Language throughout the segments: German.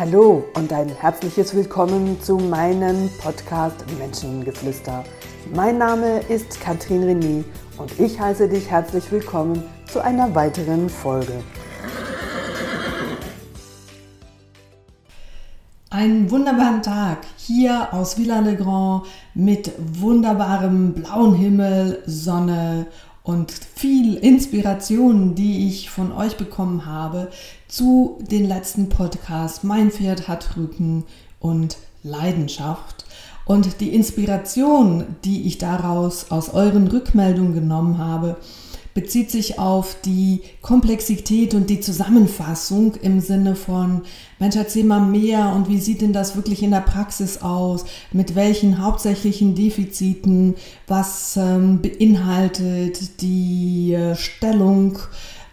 Hallo und ein herzliches Willkommen zu meinem Podcast Menschengeflüster. Mein Name ist Katrin René und ich heiße dich herzlich willkommen zu einer weiteren Folge. Einen wunderbaren Tag hier aus Villa-le-Grand mit wunderbarem blauen Himmel, Sonne und viel Inspiration, die ich von euch bekommen habe zu den letzten Podcasts Mein Pferd hat Rücken und Leidenschaft. Und die Inspiration, die ich daraus aus euren Rückmeldungen genommen habe, bezieht sich auf die Komplexität und die Zusammenfassung im Sinne von, Mensch, erzähl mal mehr und wie sieht denn das wirklich in der Praxis aus? Mit welchen hauptsächlichen Defiziten? Was ähm, beinhaltet die äh, Stellung?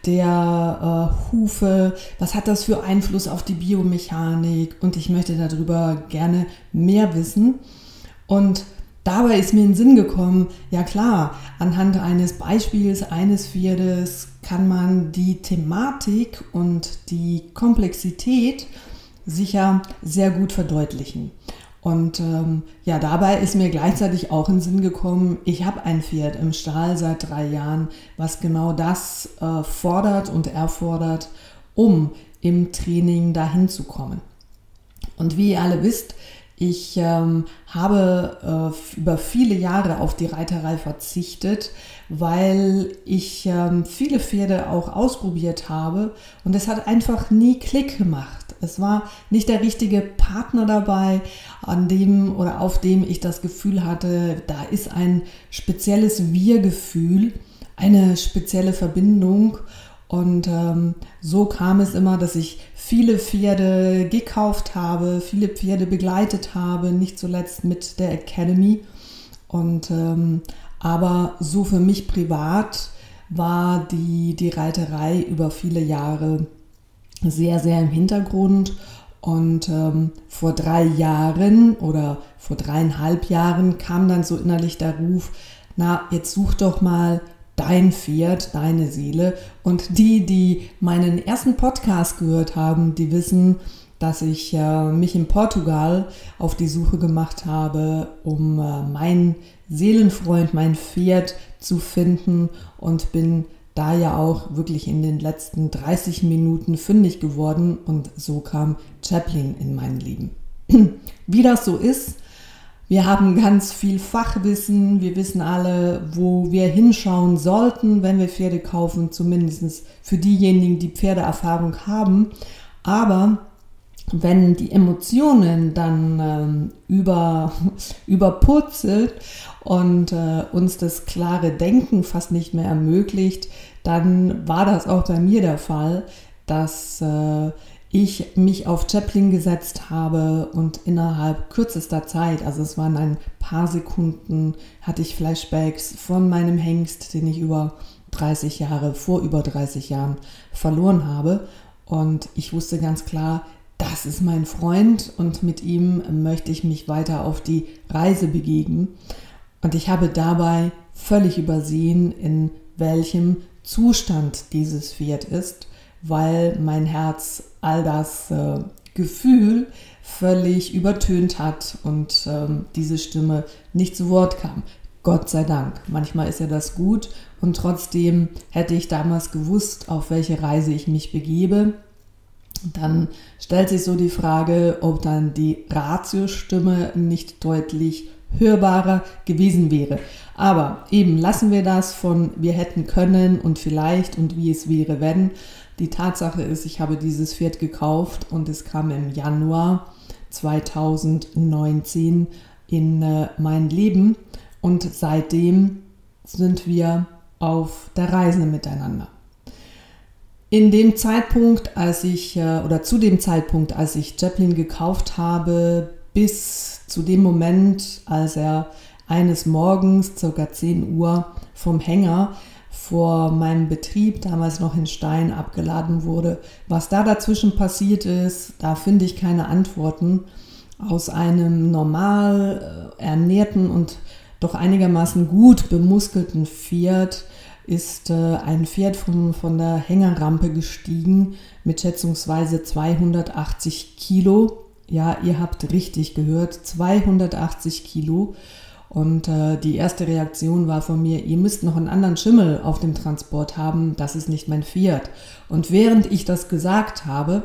der äh, Hufe, was hat das für Einfluss auf die Biomechanik und ich möchte darüber gerne mehr wissen. Und dabei ist mir in den Sinn gekommen, ja klar, anhand eines Beispiels eines Pferdes kann man die Thematik und die Komplexität sicher sehr gut verdeutlichen. Und ähm, ja, dabei ist mir gleichzeitig auch in den Sinn gekommen, ich habe ein Pferd im Stall seit drei Jahren, was genau das äh, fordert und erfordert, um im Training dahin zu kommen. Und wie ihr alle wisst, ich ähm, habe äh, über viele Jahre auf die Reiterei verzichtet, weil ich ähm, viele Pferde auch ausprobiert habe und es hat einfach nie Klick gemacht. Es war nicht der richtige Partner dabei, an dem oder auf dem ich das Gefühl hatte, da ist ein spezielles Wir-Gefühl, eine spezielle Verbindung. Und ähm, so kam es immer, dass ich viele Pferde gekauft habe, viele Pferde begleitet habe, nicht zuletzt mit der Academy. Und ähm, aber so für mich privat war die, die Reiterei über viele Jahre sehr, sehr im Hintergrund. Und ähm, vor drei Jahren oder vor dreieinhalb Jahren kam dann so innerlich der Ruf, na, jetzt such doch mal dein Pferd, deine Seele. Und die, die meinen ersten Podcast gehört haben, die wissen, dass ich äh, mich in Portugal auf die Suche gemacht habe, um äh, meinen Seelenfreund, mein Pferd zu finden und bin da ja auch wirklich in den letzten 30 Minuten fündig geworden und so kam Chaplin in mein Leben. Wie das so ist, wir haben ganz viel Fachwissen, wir wissen alle, wo wir hinschauen sollten, wenn wir Pferde kaufen, zumindest für diejenigen, die Pferdeerfahrung haben. Aber wenn die Emotionen dann ähm, über, überpurzelt und äh, uns das klare Denken fast nicht mehr ermöglicht, dann war das auch bei mir der Fall, dass äh, ich mich auf Chaplin gesetzt habe und innerhalb kürzester Zeit, also es waren ein paar Sekunden, hatte ich Flashbacks von meinem Hengst, den ich über 30 Jahre, vor über 30 Jahren verloren habe. Und ich wusste ganz klar, das ist mein Freund und mit ihm möchte ich mich weiter auf die Reise begeben. Und ich habe dabei völlig übersehen, in welchem Zustand dieses Pferd ist, weil mein Herz all das äh, Gefühl völlig übertönt hat und ähm, diese Stimme nicht zu Wort kam. Gott sei Dank. Manchmal ist ja das gut und trotzdem hätte ich damals gewusst, auf welche Reise ich mich begebe dann stellt sich so die Frage, ob dann die Ratiostimme nicht deutlich hörbarer gewesen wäre. Aber eben lassen wir das von wir hätten können und vielleicht und wie es wäre, wenn. Die Tatsache ist, ich habe dieses Pferd gekauft und es kam im Januar 2019 in äh, mein Leben und seitdem sind wir auf der Reise miteinander. In dem Zeitpunkt, als ich, äh, oder zu dem Zeitpunkt, als ich Chaplin gekauft habe, bis zu dem Moment, als er eines Morgens, ca. 10 Uhr, vom Hänger vor meinem Betrieb, damals noch in Stein, abgeladen wurde. Was da dazwischen passiert ist, da finde ich keine Antworten. Aus einem normal äh, ernährten und doch einigermaßen gut bemuskelten Pferd ist äh, ein Pferd von, von der Hängerrampe gestiegen mit schätzungsweise 280 Kilo. Ja, ihr habt richtig gehört, 280 Kilo. Und äh, die erste Reaktion war von mir, ihr müsst noch einen anderen Schimmel auf dem Transport haben, das ist nicht mein Pferd. Und während ich das gesagt habe,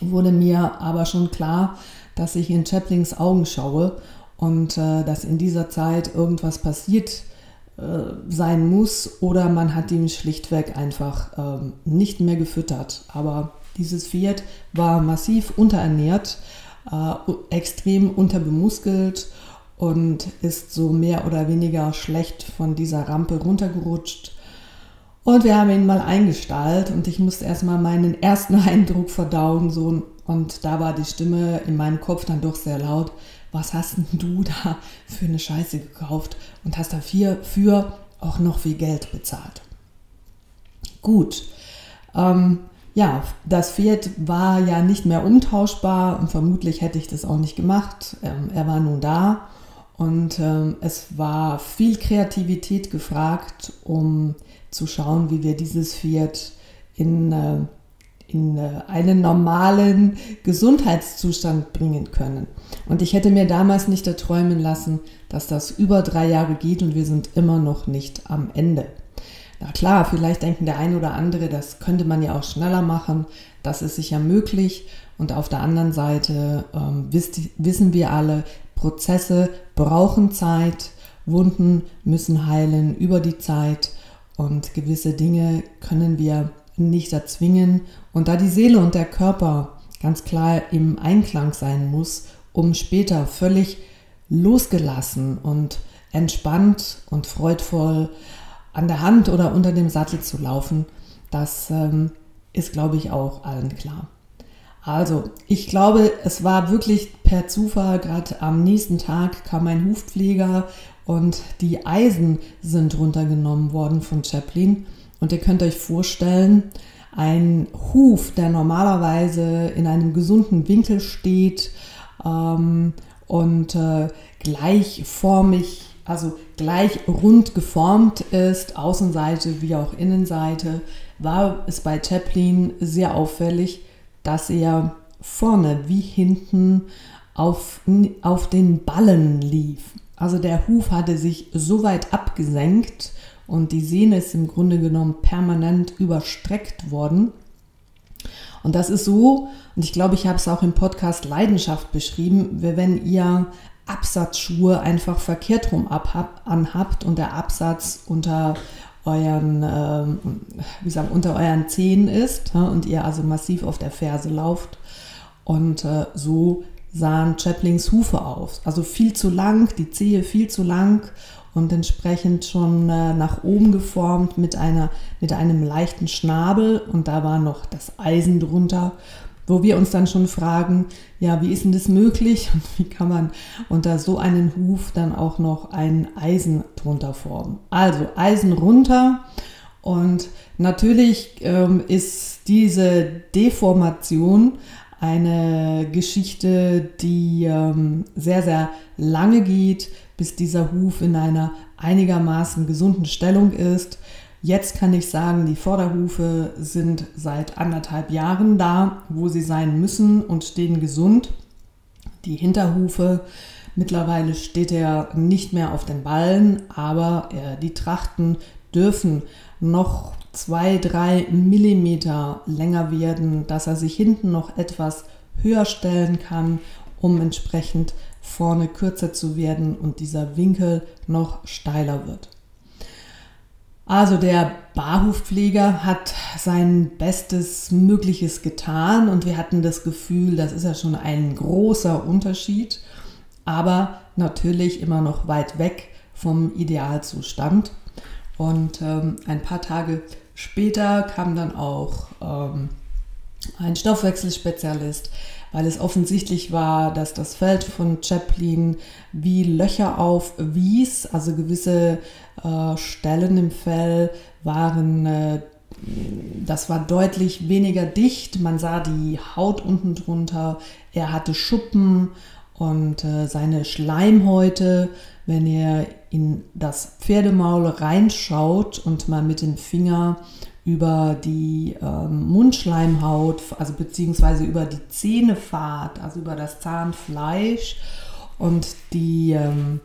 wurde mir aber schon klar, dass ich in Chaplins Augen schaue und äh, dass in dieser Zeit irgendwas passiert äh, sein muss oder man hat ihn schlichtweg einfach ähm, nicht mehr gefüttert. Aber dieses Pferd war massiv unterernährt, äh, extrem unterbemuskelt und ist so mehr oder weniger schlecht von dieser Rampe runtergerutscht. Und wir haben ihn mal eingestallt und ich musste erstmal meinen ersten Eindruck verdauen. So, und da war die Stimme in meinem Kopf dann doch sehr laut was hast denn du da für eine Scheiße gekauft und hast dafür für auch noch viel Geld bezahlt. Gut, ähm, ja, das Pferd war ja nicht mehr umtauschbar und vermutlich hätte ich das auch nicht gemacht. Ähm, er war nun da und ähm, es war viel Kreativität gefragt, um zu schauen, wie wir dieses Pferd in äh, in äh, einen normalen Gesundheitszustand bringen können. Und ich hätte mir damals nicht erträumen lassen, dass das über drei Jahre geht und wir sind immer noch nicht am Ende. Na klar, vielleicht denken der ein oder andere, das könnte man ja auch schneller machen. Das ist sicher möglich. Und auf der anderen Seite ähm, wisst, wissen wir alle, Prozesse brauchen Zeit, Wunden müssen heilen über die Zeit und gewisse Dinge können wir nicht erzwingen. Und da die Seele und der Körper ganz klar im Einklang sein muss, um später völlig losgelassen und entspannt und freudvoll an der Hand oder unter dem Sattel zu laufen, das ähm, ist, glaube ich, auch allen klar. Also, ich glaube, es war wirklich per Zufall, gerade am nächsten Tag kam ein Hufpfleger und die Eisen sind runtergenommen worden von Chaplin. Und ihr könnt euch vorstellen, ein Huf, der normalerweise in einem gesunden Winkel steht ähm, und äh, gleichformig, also gleich rund geformt ist, Außenseite wie auch Innenseite, war es bei Chaplin sehr auffällig, dass er vorne wie hinten auf, auf den Ballen lief. Also der Huf hatte sich so weit abgesenkt, und die Sehne ist im Grunde genommen permanent überstreckt worden. Und das ist so, und ich glaube, ich habe es auch im Podcast Leidenschaft beschrieben, wenn ihr Absatzschuhe einfach verkehrt rum anhabt und der Absatz unter euren, äh, wie sagen, unter euren Zehen ist ja, und ihr also massiv auf der Ferse lauft. Und äh, so sahen Chaplings Hufe aus. Also viel zu lang, die Zehe viel zu lang und entsprechend schon äh, nach oben geformt mit, einer, mit einem leichten Schnabel und da war noch das Eisen drunter, wo wir uns dann schon fragen, ja, wie ist denn das möglich und wie kann man unter so einen Huf dann auch noch ein Eisen drunter formen? Also Eisen runter und natürlich ähm, ist diese Deformation eine Geschichte, die ähm, sehr, sehr lange geht, bis dieser Huf in einer einigermaßen gesunden Stellung ist. Jetzt kann ich sagen, die Vorderhufe sind seit anderthalb Jahren da, wo sie sein müssen und stehen gesund. Die Hinterhufe, mittlerweile steht er nicht mehr auf den Ballen, aber äh, die Trachten dürfen noch zwei, drei Millimeter länger werden, dass er sich hinten noch etwas höher stellen kann, um entsprechend vorne kürzer zu werden und dieser Winkel noch steiler wird. Also der Barhufpfleger hat sein Bestes Mögliches getan und wir hatten das Gefühl, das ist ja schon ein großer Unterschied, aber natürlich immer noch weit weg vom Idealzustand. Und ähm, ein paar Tage später kam dann auch ähm, ein Stoffwechselspezialist, weil es offensichtlich war, dass das Feld von Chaplin wie Löcher aufwies, also gewisse äh, Stellen im Fell waren, äh, das war deutlich weniger dicht, man sah die Haut unten drunter, er hatte Schuppen Und äh, seine Schleimhäute, wenn ihr in das Pferdemaul reinschaut und mal mit dem Finger über die ähm, Mundschleimhaut, also beziehungsweise über die Zähne fahrt, also über das Zahnfleisch und die, ähm,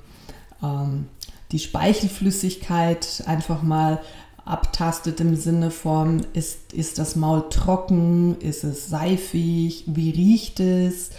ähm, die Speichelflüssigkeit einfach mal abtastet im Sinne von, ist, ist das Maul trocken, ist es seifig, wie riecht es,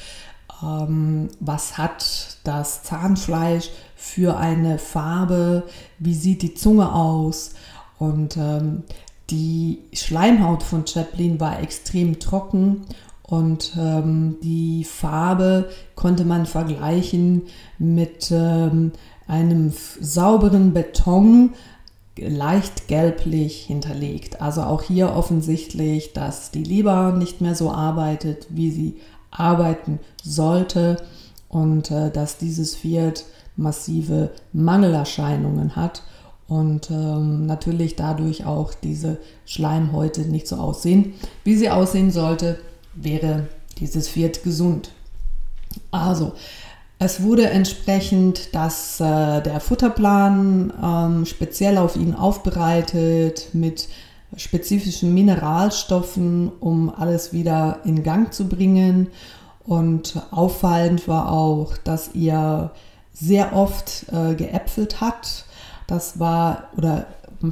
ähm, was hat das Zahnfleisch für eine Farbe, wie sieht die Zunge aus und ähm, die Schleimhaut von Chaplin war extrem trocken und ähm, die Farbe konnte man vergleichen mit ähm, einem sauberen Beton, leicht gelblich hinterlegt. Also auch hier offensichtlich, dass die Leber nicht mehr so arbeitet, wie sie arbeiten sollte und äh, dass dieses Pferd massive Mangelerscheinungen hat und ähm, natürlich dadurch auch diese Schleimhäute nicht so aussehen, wie sie aussehen sollte, wäre dieses Pferd gesund. Also, es wurde entsprechend dass äh, der Futterplan ähm, speziell auf ihn aufbereitet mit spezifischen Mineralstoffen, um alles wieder in Gang zu bringen. Und auffallend war auch, dass ihr sehr oft äh, geäpfelt hat das war oder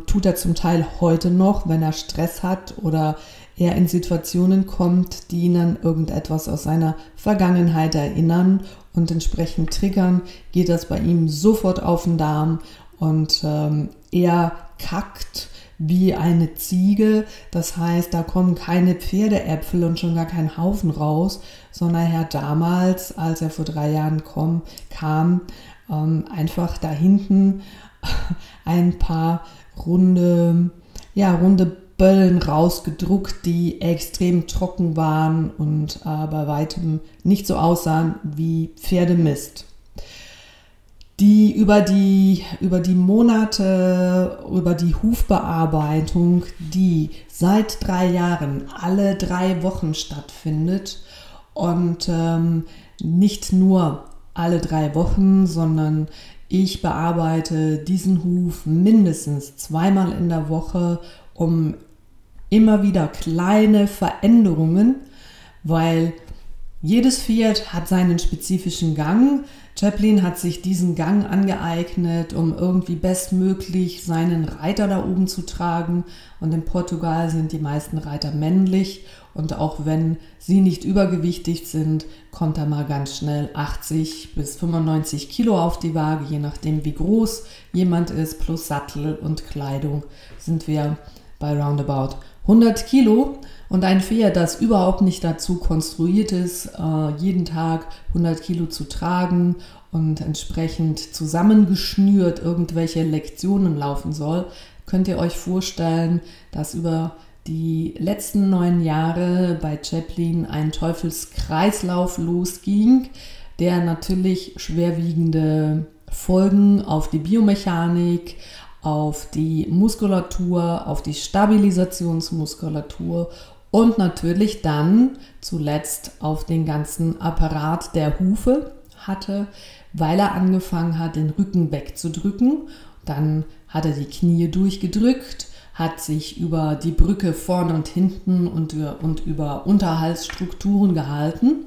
tut er zum Teil heute noch, wenn er Stress hat oder er in Situationen kommt, die ihn an irgendetwas aus seiner Vergangenheit erinnern und entsprechend triggern, geht das bei ihm sofort auf den Darm und ähm, er kackt wie eine Ziege. Das heißt, da kommen keine Pferdeäpfel und schon gar kein Haufen raus, sondern er damals, als er vor drei Jahren kom, kam, ähm, einfach da hinten ein paar runde, ja, runde Böllen rausgedruckt, die extrem trocken waren und äh, bei weitem nicht so aussahen wie Pferdemist. Die über die, über die Monate, über die Hufbearbeitung, die seit drei Jahren alle drei Wochen stattfindet und ähm, nicht nur alle drei Wochen, sondern ich bearbeite diesen Huf mindestens zweimal in der Woche, um immer wieder kleine Veränderungen, weil jedes Pferd hat seinen spezifischen Gang. Chaplin hat sich diesen Gang angeeignet, um irgendwie bestmöglich seinen Reiter da oben zu tragen. Und in Portugal sind die meisten Reiter männlich und auch wenn sie nicht übergewichtig sind, kommt da mal ganz schnell 80 bis 95 Kilo auf die Waage, je nachdem wie groß jemand ist, plus Sattel und Kleidung sind wir bei roundabout 100 Kilo. Und ein Pferd, das überhaupt nicht dazu konstruiert ist, äh, jeden Tag 100 Kilo zu tragen und entsprechend zusammengeschnürt irgendwelche Lektionen laufen soll, könnt ihr euch vorstellen, dass über die letzten neun Jahre bei Chaplin ein Teufelskreislauf losging, der natürlich schwerwiegende Folgen auf die Biomechanik, auf die Muskulatur, auf die Stabilisationsmuskulatur und natürlich dann zuletzt auf den ganzen Apparat der Hufe hatte, weil er angefangen hat, den Rücken wegzudrücken. Dann hat er die Knie durchgedrückt hat sich über die Brücke vorne und hinten und, und über Unterhaltsstrukturen gehalten.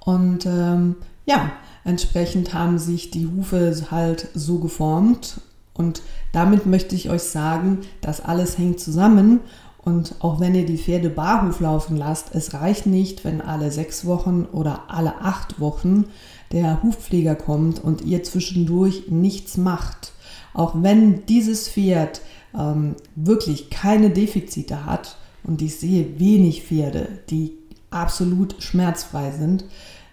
Und ähm, ja, entsprechend haben sich die Hufe halt so geformt. Und damit möchte ich euch sagen, das alles hängt zusammen. Und auch wenn ihr die Pferde barhuf laufen lasst, es reicht nicht, wenn alle sechs Wochen oder alle acht Wochen der Hufpfleger kommt und ihr zwischendurch nichts macht. Auch wenn dieses Pferd ähm, wirklich keine Defizite hat und ich sehe wenig Pferde, die absolut schmerzfrei sind,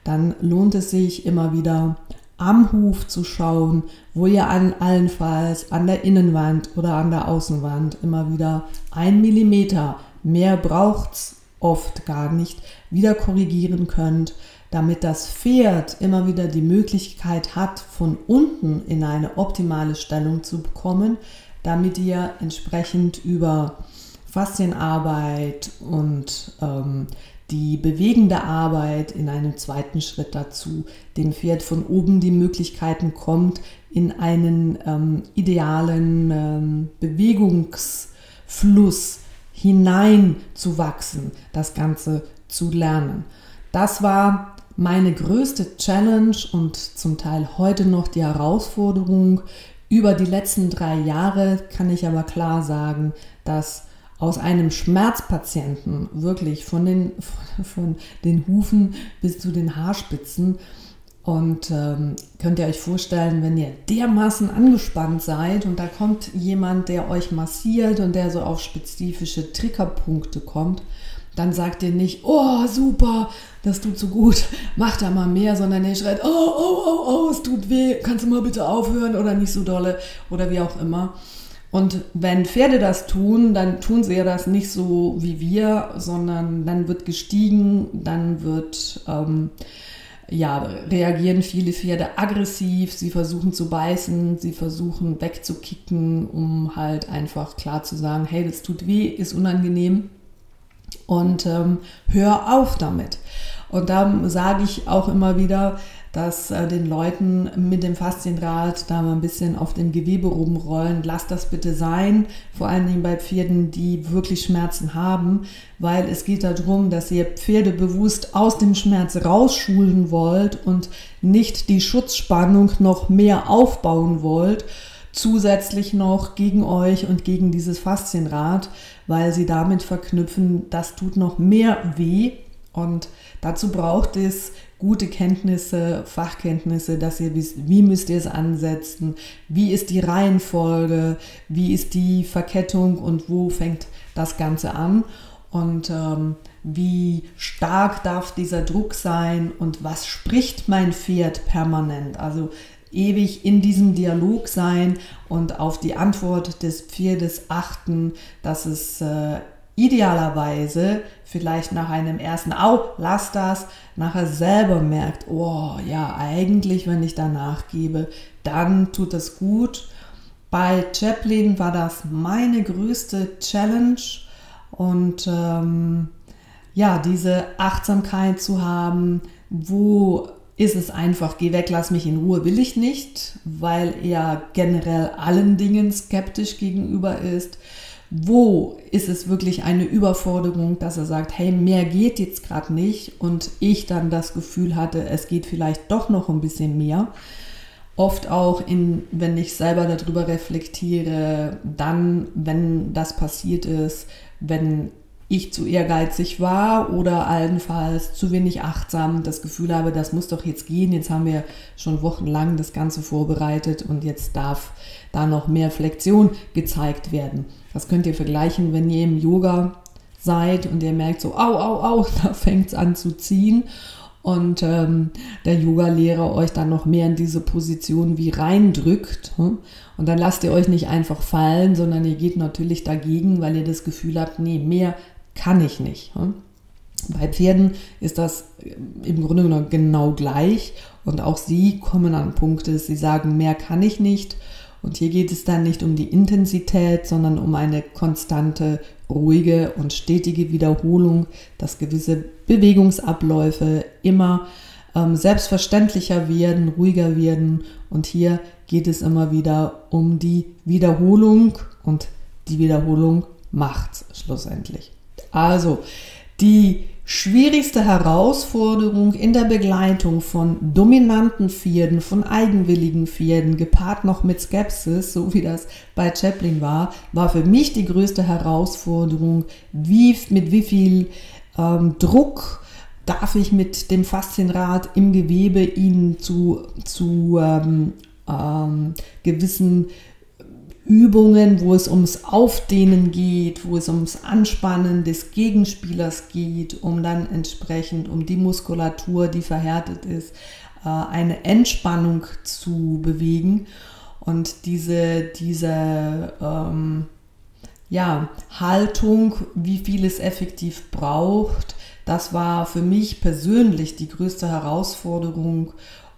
dann lohnt es sich immer wieder am Huf zu schauen, wo ihr an allenfalls an der Innenwand oder an der Außenwand immer wieder ein Millimeter mehr braucht's oft gar nicht wieder korrigieren könnt, damit das Pferd immer wieder die Möglichkeit hat, von unten in eine optimale Stellung zu bekommen, damit ihr entsprechend über Faszienarbeit und ähm, die bewegende Arbeit in einem zweiten Schritt dazu, dem Pferd von oben die Möglichkeiten kommt, in einen ähm, idealen ähm, Bewegungsfluss hineinzuwachsen, das Ganze zu lernen. Das war meine größte Challenge und zum Teil heute noch die Herausforderung. Über die letzten drei Jahre kann ich aber klar sagen, dass aus einem Schmerzpatienten wirklich von den, von den Hufen bis zu den Haarspitzen und ähm, könnt ihr euch vorstellen, wenn ihr dermaßen angespannt seid und da kommt jemand, der euch massiert und der so auf spezifische Triggerpunkte kommt, dann sagt ihr nicht, oh super, das tut so gut, mach da mal mehr, sondern ihr schreit, oh, oh, oh, oh, es tut weh, kannst du mal bitte aufhören oder nicht so dolle oder wie auch immer. Und wenn Pferde das tun, dann tun sie ja das nicht so wie wir, sondern dann wird gestiegen, dann wird, ähm, ja, reagieren viele Pferde aggressiv, sie versuchen zu beißen, sie versuchen wegzukicken, um halt einfach klar zu sagen, hey, das tut weh, ist unangenehm und ähm, hör auf damit. Und da sage ich auch immer wieder, dass äh, den Leuten mit dem Faszienrad da mal ein bisschen auf dem Gewebe rumrollen. Lasst das bitte sein, vor allen Dingen bei Pferden, die wirklich Schmerzen haben, weil es geht darum, dass ihr Pferde bewusst aus dem Schmerz rausschulen wollt und nicht die Schutzspannung noch mehr aufbauen wollt, zusätzlich noch gegen euch und gegen dieses Faszienrad, weil sie damit verknüpfen, das tut noch mehr weh und dazu braucht es gute Kenntnisse, Fachkenntnisse, dass ihr wisst, wie müsst ihr es ansetzen, wie ist die Reihenfolge, wie ist die Verkettung und wo fängt das Ganze an und ähm, wie stark darf dieser Druck sein und was spricht mein Pferd permanent. Also ewig in diesem Dialog sein und auf die Antwort des Pferdes achten, dass es äh, idealerweise vielleicht nach einem ersten Au, lass das, nachher selber merkt, oh ja, eigentlich, wenn ich danach gebe, dann tut es gut. Bei Chaplin war das meine größte Challenge und ähm, ja, diese Achtsamkeit zu haben, wo ist es einfach, geh weg, lass mich in Ruhe, will ich nicht, weil er generell allen Dingen skeptisch gegenüber ist wo ist es wirklich eine Überforderung, dass er sagt, hey, mehr geht jetzt gerade nicht und ich dann das Gefühl hatte, es geht vielleicht doch noch ein bisschen mehr. Oft auch, in, wenn ich selber darüber reflektiere, dann, wenn das passiert ist, wenn ich zu ehrgeizig war oder allenfalls zu wenig achtsam das Gefühl habe, das muss doch jetzt gehen, jetzt haben wir schon wochenlang das Ganze vorbereitet und jetzt darf da noch mehr Flexion gezeigt werden. Das könnt ihr vergleichen, wenn ihr im Yoga seid und ihr merkt so, au, au, au, da fängt es an zu ziehen und ähm, der Yoga-Lehrer euch dann noch mehr in diese Position wie reindrückt. Hm? Und dann lasst ihr euch nicht einfach fallen, sondern ihr geht natürlich dagegen, weil ihr das Gefühl habt, nee, mehr kann ich nicht. Bei Pferden ist das äh, im Grunde genommen genau gleich und auch sie kommen an Punkte, sie sagen, mehr kann ich nicht und hier geht es dann nicht um die Intensität, sondern um eine konstante, ruhige und stetige Wiederholung, dass gewisse Bewegungsabläufe immer ähm, selbstverständlicher werden, ruhiger werden. Und hier geht es immer wieder um die Wiederholung und die Wiederholung macht schlussendlich. Also die schwierigste Herausforderung in der Begleitung von dominanten Pferden, von eigenwilligen Pferden, gepaart noch mit Skepsis, so wie das bei Chaplin war, war für mich die größte Herausforderung, wie, mit wie viel ähm, Druck darf ich mit dem Faszienrad im Gewebe ihn zu, zu ähm, ähm, gewissen Übungen, wo es ums Aufdehnen geht, wo es ums Anspannen des Gegenspielers geht, um dann entsprechend um die Muskulatur, die verhärtet ist, äh, eine Entspannung zu bewegen. Und diese, diese ähm, ja, Haltung, wie viel es effektiv braucht, das war für mich persönlich die größte Herausforderung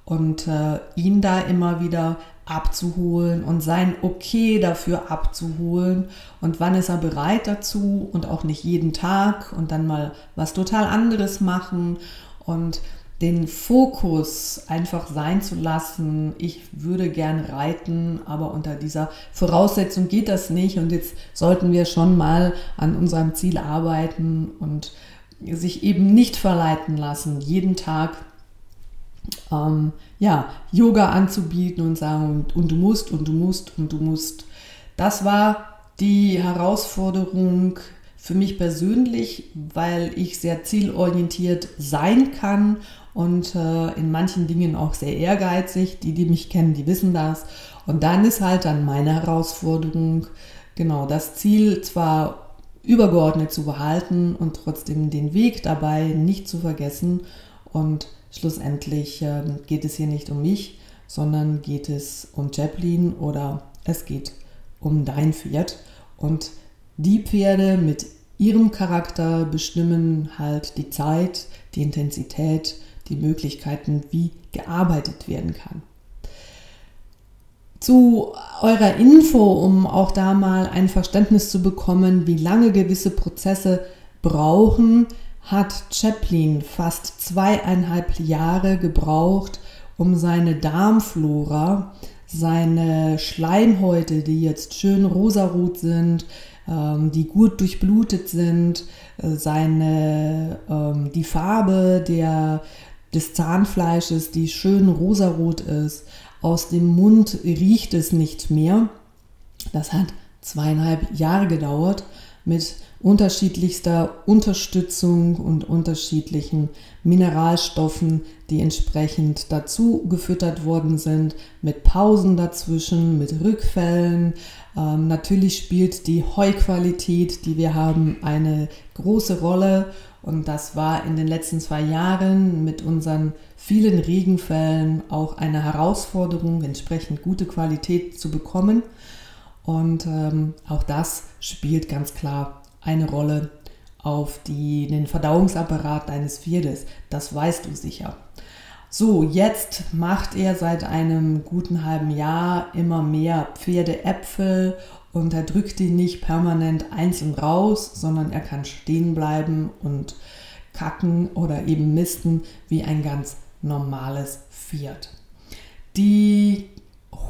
und äh, ihn da immer wieder abzuholen und sein Okay dafür abzuholen und wann ist er bereit dazu und auch nicht jeden Tag und dann mal was total anderes machen und den Fokus einfach sein zu lassen. Ich würde gern reiten, aber unter dieser Voraussetzung geht das nicht. Und jetzt sollten wir schon mal an unserem Ziel arbeiten und sich eben nicht verleiten lassen, jeden Tag ähm, ja, Yoga anzubieten und sagen, und, du musst und du musst und du musst. Das war die Herausforderung für mich persönlich, weil ich sehr zielorientiert sein kann und äh, in manchen Dingen auch sehr ehrgeizig. Die, die mich kennen, die wissen das. Und dann ist halt dann meine Herausforderung, genau das Ziel zwar übergeordnet zu behalten und trotzdem den Weg dabei nicht zu vergessen. Und schlussendlich äh, geht es hier nicht um mich, sondern geht es um Chaplin oder es geht um dein Pferd. Und die Pferde mit ihrem Charakter bestimmen halt die Zeit, die Intensität, die Möglichkeiten, wie gearbeitet werden kann. Zu eurer Info, um auch da mal ein Verständnis zu bekommen, wie lange gewisse Prozesse brauchen, hat Chaplin fast zweieinhalb Jahre gebraucht, um seine Darmflora, seine Schleimhäute, die jetzt schön rosarot sind, ähm, die gut durchblutet sind, äh, seine, ähm, die Farbe der, des Zahnfleisches, die schön rosarot ist. Aus dem Mund riecht es nicht mehr. Das hat zweieinhalb Jahre gedauert mit unterschiedlichster Unterstützung und unterschiedlichen Mineralstoffen, die entsprechend dazu gefüttert worden sind, mit Pausen dazwischen, mit Rückfällen. Ähm, natürlich spielt die Heuqualität, die wir haben, eine große Rolle und das war in den letzten zwei Jahren mit unseren vielen Regenfällen auch eine Herausforderung, entsprechend gute Qualität zu bekommen. Und ähm, auch das spielt ganz klar eine Rolle auf die, den Verdauungsapparat deines Pferdes. Das weißt du sicher. So, jetzt macht er seit einem guten halben Jahr immer mehr Pferdeäpfel und er drückt die nicht permanent einzeln raus, sondern er kann stehen bleiben und kacken oder eben misten wie ein ganz normales Pferd. Die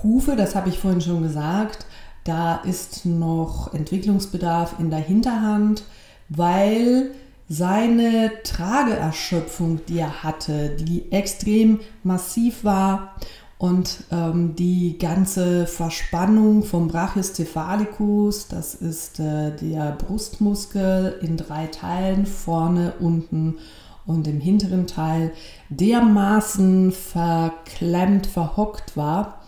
Hufe, das habe ich vorhin schon gesagt, da ist noch Entwicklungsbedarf in der Hinterhand, weil seine Trageerschöpfung, die er hatte, die extrem massiv war und ähm, die ganze Verspannung vom Brachiocephalicus, das ist äh, der Brustmuskel in drei Teilen, vorne, unten und im hinteren Teil, dermaßen verklemmt, verhockt war,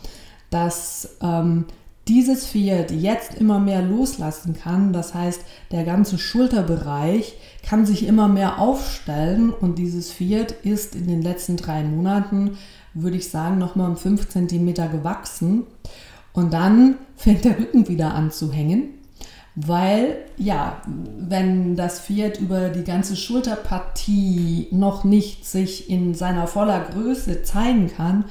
dass ähm, dieses Pferd jetzt immer mehr loslassen kann. Das heißt, der ganze Schulterbereich kann sich immer mehr aufstellen und dieses Pferd ist in den letzten drei Monaten würde ich sagen, nochmal um 5 cm gewachsen. Und dann fängt der Rücken wieder an zu hängen, weil ja, wenn das Pferd über die ganze Schulterpartie noch nicht sich in seiner voller Größe zeigen kann,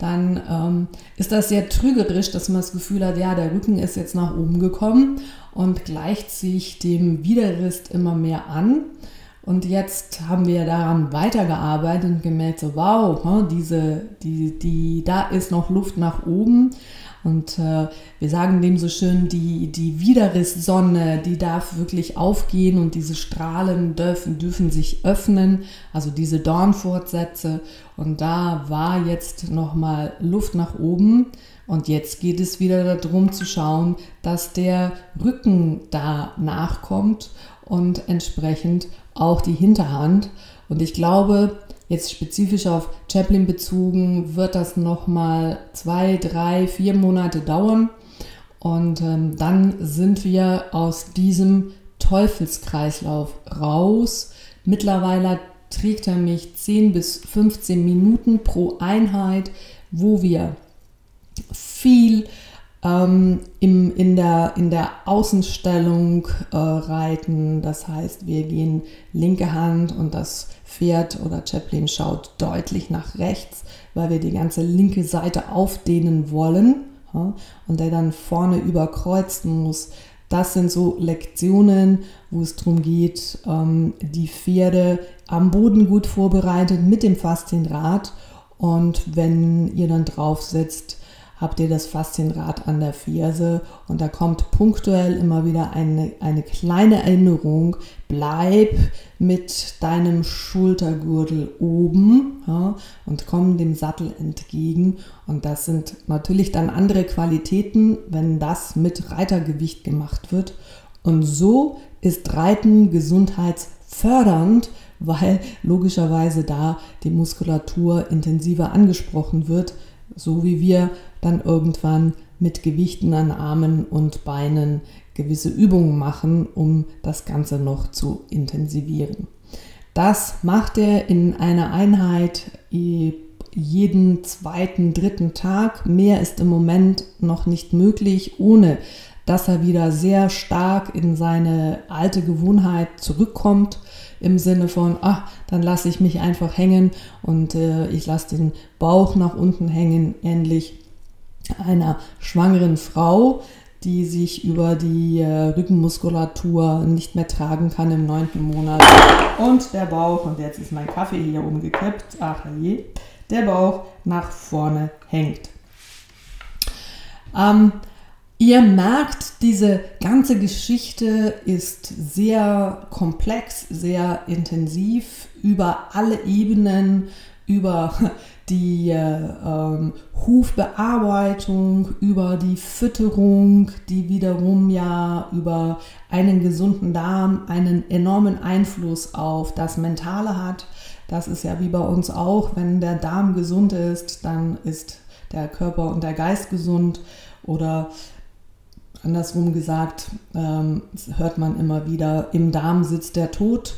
dann ähm, ist das sehr trügerisch, dass man das Gefühl hat, ja, der Rücken ist jetzt nach oben gekommen und gleicht sich dem Widerrist immer mehr an. Und jetzt haben wir daran weitergearbeitet und gemerkt, so wow, ne, diese, die, die, da ist noch Luft nach oben. Und äh, wir sagen dem so schön, die, die Widerrisssonne, die darf wirklich aufgehen und diese Strahlen dürfen, dürfen sich öffnen, also diese Dornfortsätze. Und da war jetzt nochmal Luft nach oben. Und jetzt geht es wieder darum zu schauen, dass der Rücken da nachkommt und entsprechend auch die Hinterhand. Und ich glaube, jetzt spezifisch auf Chaplin bezogen, wird das nochmal zwei, drei, vier Monate dauern. Und ähm, dann sind wir aus diesem Teufelskreislauf raus. Mittlerweile trägt er mich 10 bis 15 Minuten pro Einheit, wo wir viel ähm, im, in, der, in der Außenstellung äh, reiten. Das heißt, wir gehen linke Hand und das Pferd oder Chaplin schaut deutlich nach rechts, weil wir die ganze linke Seite aufdehnen wollen ja, und der dann vorne überkreuzen muss. Das sind so Lektionen, wo es darum geht, ähm, die Pferde am Boden gut vorbereitet mit dem Faszienrad. Und wenn ihr dann drauf sitzt, habt ihr das Faszienrad an der Ferse und da kommt punktuell immer wieder eine, eine kleine Erinnerung, bleib mit deinem Schultergürtel oben ja, und komm dem Sattel entgegen. Und das sind natürlich dann andere Qualitäten, wenn das mit Reitergewicht gemacht wird. Und so ist Reiten gesundheitsfördernd, weil logischerweise da die Muskulatur intensiver angesprochen wird, so wie wir dann irgendwann mit Gewichten an Armen und Beinen gewisse Übungen machen, um das Ganze noch zu intensivieren. Das macht er in einer Einheit jeden zweiten, dritten Tag. Mehr ist im Moment noch nicht möglich, ohne dass er wieder sehr stark in seine alte Gewohnheit zurückkommt im Sinne von, ach, dann lasse ich mich einfach hängen und äh, ich lasse den Bauch nach unten hängen, ähnlich einer schwangeren Frau, die sich über die äh, Rückenmuskulatur nicht mehr tragen kann im neunten Monat. Und der Bauch, und jetzt ist mein Kaffee hier umgekippt, ach je, der Bauch nach vorne hängt. Ähm, Ihr merkt, diese ganze Geschichte ist sehr komplex, sehr intensiv über alle Ebenen, über die äh, Hufbearbeitung, über die Fütterung, die wiederum ja über einen gesunden Darm einen enormen Einfluss auf das Mentale hat. Das ist ja wie bei uns auch, wenn der Darm gesund ist, dann ist der Körper und der Geist gesund oder Andersrum gesagt, ähm, hört man immer wieder, im Darm sitzt der Tod.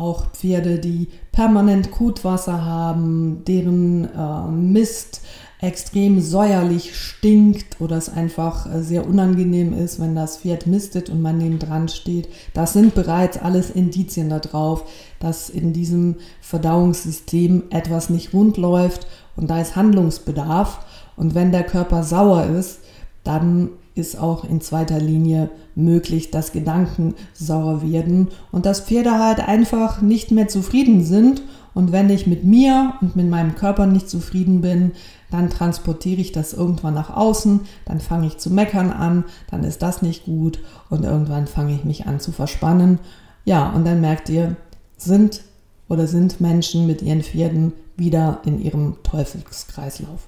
Auch Pferde, die permanent Kotwasser haben, deren äh, Mist extrem säuerlich stinkt oder es einfach äh, sehr unangenehm ist, wenn das Pferd mistet und man neben dran steht. Das sind bereits alles Indizien darauf, dass in diesem Verdauungssystem etwas nicht rund läuft und da ist Handlungsbedarf. Und wenn der Körper sauer ist, dann ist auch in zweiter Linie möglich, dass Gedanken sauer werden und dass Pferde halt einfach nicht mehr zufrieden sind. Und wenn ich mit mir und mit meinem Körper nicht zufrieden bin, dann transportiere ich das irgendwann nach außen, dann fange ich zu meckern an, dann ist das nicht gut und irgendwann fange ich mich an zu verspannen. Ja, und dann merkt ihr, sind oder sind Menschen mit ihren Pferden wieder in ihrem Teufelskreislauf.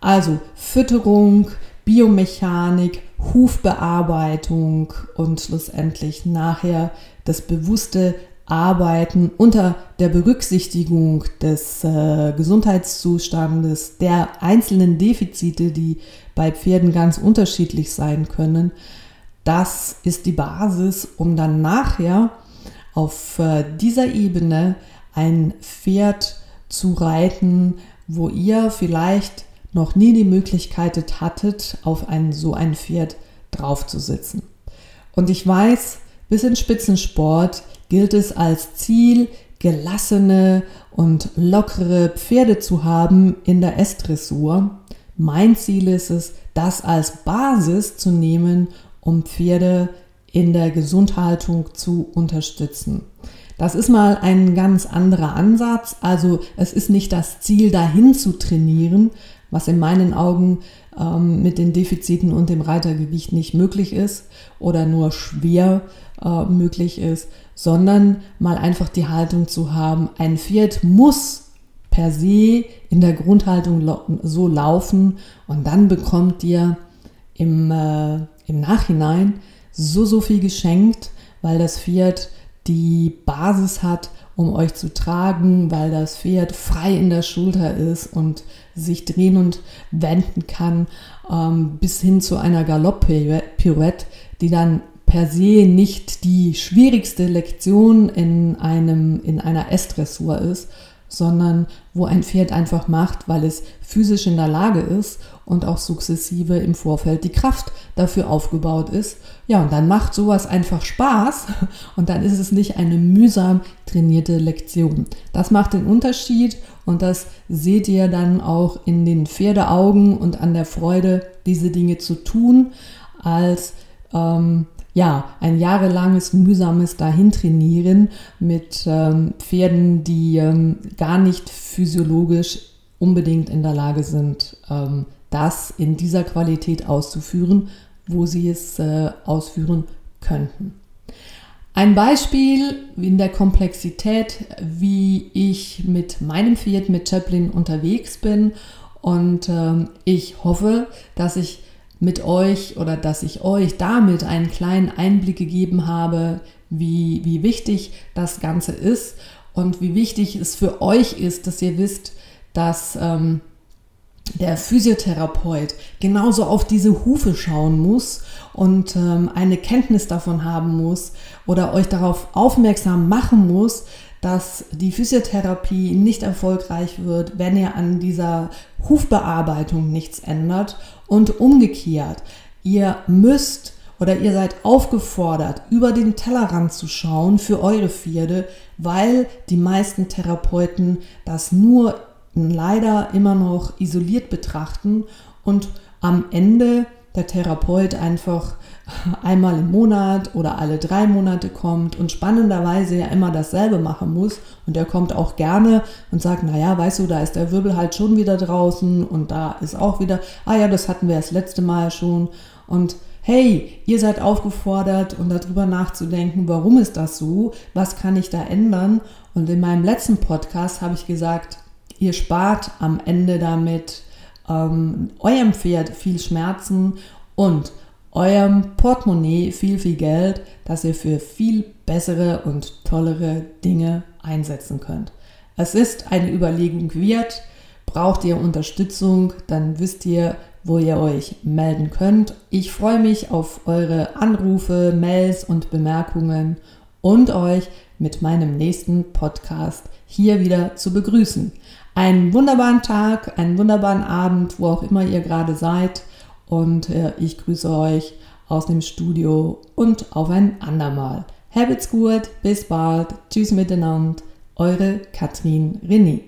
Also Fütterung, Biomechanik, Hufbearbeitung und schlussendlich nachher das bewusste Arbeiten unter der Berücksichtigung des äh, Gesundheitszustandes, der einzelnen Defizite, die bei Pferden ganz unterschiedlich sein können. Das ist die Basis, um dann nachher auf äh, dieser Ebene ein Pferd zu reiten, wo ihr vielleicht noch nie die Möglichkeit hattet, auf ein, so ein Pferd drauf zu sitzen. Und ich weiß, bis in Spitzensport gilt es als Ziel, gelassene und lockere Pferde zu haben in der S-Dressur. Mein Ziel ist es, das als Basis zu nehmen, um Pferde in der Gesundhaltung zu unterstützen. Das ist mal ein ganz anderer Ansatz. Also es ist nicht das Ziel, dahin zu trainieren, was in meinen Augen ähm, mit den Defiziten und dem Reitergewicht nicht möglich ist oder nur schwer äh, möglich ist, sondern mal einfach die Haltung zu haben, ein Pferd muss per se in der Grundhaltung so laufen und dann bekommt ihr im, äh, im Nachhinein so, so viel geschenkt, weil das Pferd die Basis hat, um euch zu tragen, weil das Pferd frei in der Schulter ist und sich drehen und wenden kann, ähm, bis hin zu einer Galopp-Pirouette, die dann per se nicht die schwierigste Lektion in, einem, in einer S-Dressur ist, sondern wo ein Pferd einfach macht, weil es physisch in der Lage ist und auch sukzessive im Vorfeld die Kraft dafür aufgebaut ist. Ja, und dann macht sowas einfach Spaß und dann ist es nicht eine mühsam trainierte Lektion. Das macht den Unterschied und das seht ihr dann auch in den Pferdeaugen und an der Freude, diese Dinge zu tun, als ähm, ja, ein jahrelanges mühsames Dahintrainieren mit ähm, Pferden, die ähm, gar nicht physiologisch unbedingt in der Lage sind, ähm, das in dieser Qualität auszuführen, wo sie es äh, ausführen könnten. Ein Beispiel in der Komplexität, wie ich mit meinem Pferd, mit Chaplin unterwegs bin. Und ähm, ich hoffe, dass ich mit euch oder dass ich euch damit einen kleinen Einblick gegeben habe, wie, wie wichtig das Ganze ist und wie wichtig es für euch ist, dass ihr wisst, dass ähm, der Physiotherapeut genauso auf diese Hufe schauen muss und ähm, eine Kenntnis davon haben muss oder euch darauf aufmerksam machen muss, dass die Physiotherapie nicht erfolgreich wird, wenn ihr an dieser Hufbearbeitung nichts ändert und umgekehrt. Ihr müsst oder ihr seid aufgefordert, über den Tellerrand zu schauen für eure Pferde, weil die meisten Therapeuten das nur leider immer noch isoliert betrachten und am Ende der Therapeut einfach einmal im Monat oder alle drei Monate kommt und spannenderweise ja immer dasselbe machen muss. Und er kommt auch gerne und sagt, naja, weißt du, da ist der Wirbel halt schon wieder draußen und da ist auch wieder, ah ja, das hatten wir das letzte Mal schon. Und hey, ihr seid aufgefordert und um darüber nachzudenken, warum ist das so, was kann ich da ändern? Und in meinem letzten Podcast habe ich gesagt, ihr spart am Ende damit ähm, eurem Pferd viel Schmerzen und eurem Portemonnaie viel, viel Geld, das ihr für viel bessere und tollere Dinge einsetzen könnt. Es ist eine Überlegung wert. Braucht ihr Unterstützung, dann wisst ihr, wo ihr euch melden könnt. Ich freue mich auf eure Anrufe, Mails und Bemerkungen und euch mit meinem nächsten Podcast hier wieder zu begrüßen. Einen wunderbaren Tag, einen wunderbaren Abend, wo auch immer ihr gerade seid. Und äh, ich grüße euch aus dem Studio und auf ein andermal. Habt's gut, bis bald, tschüss miteinander, eure Katrin René.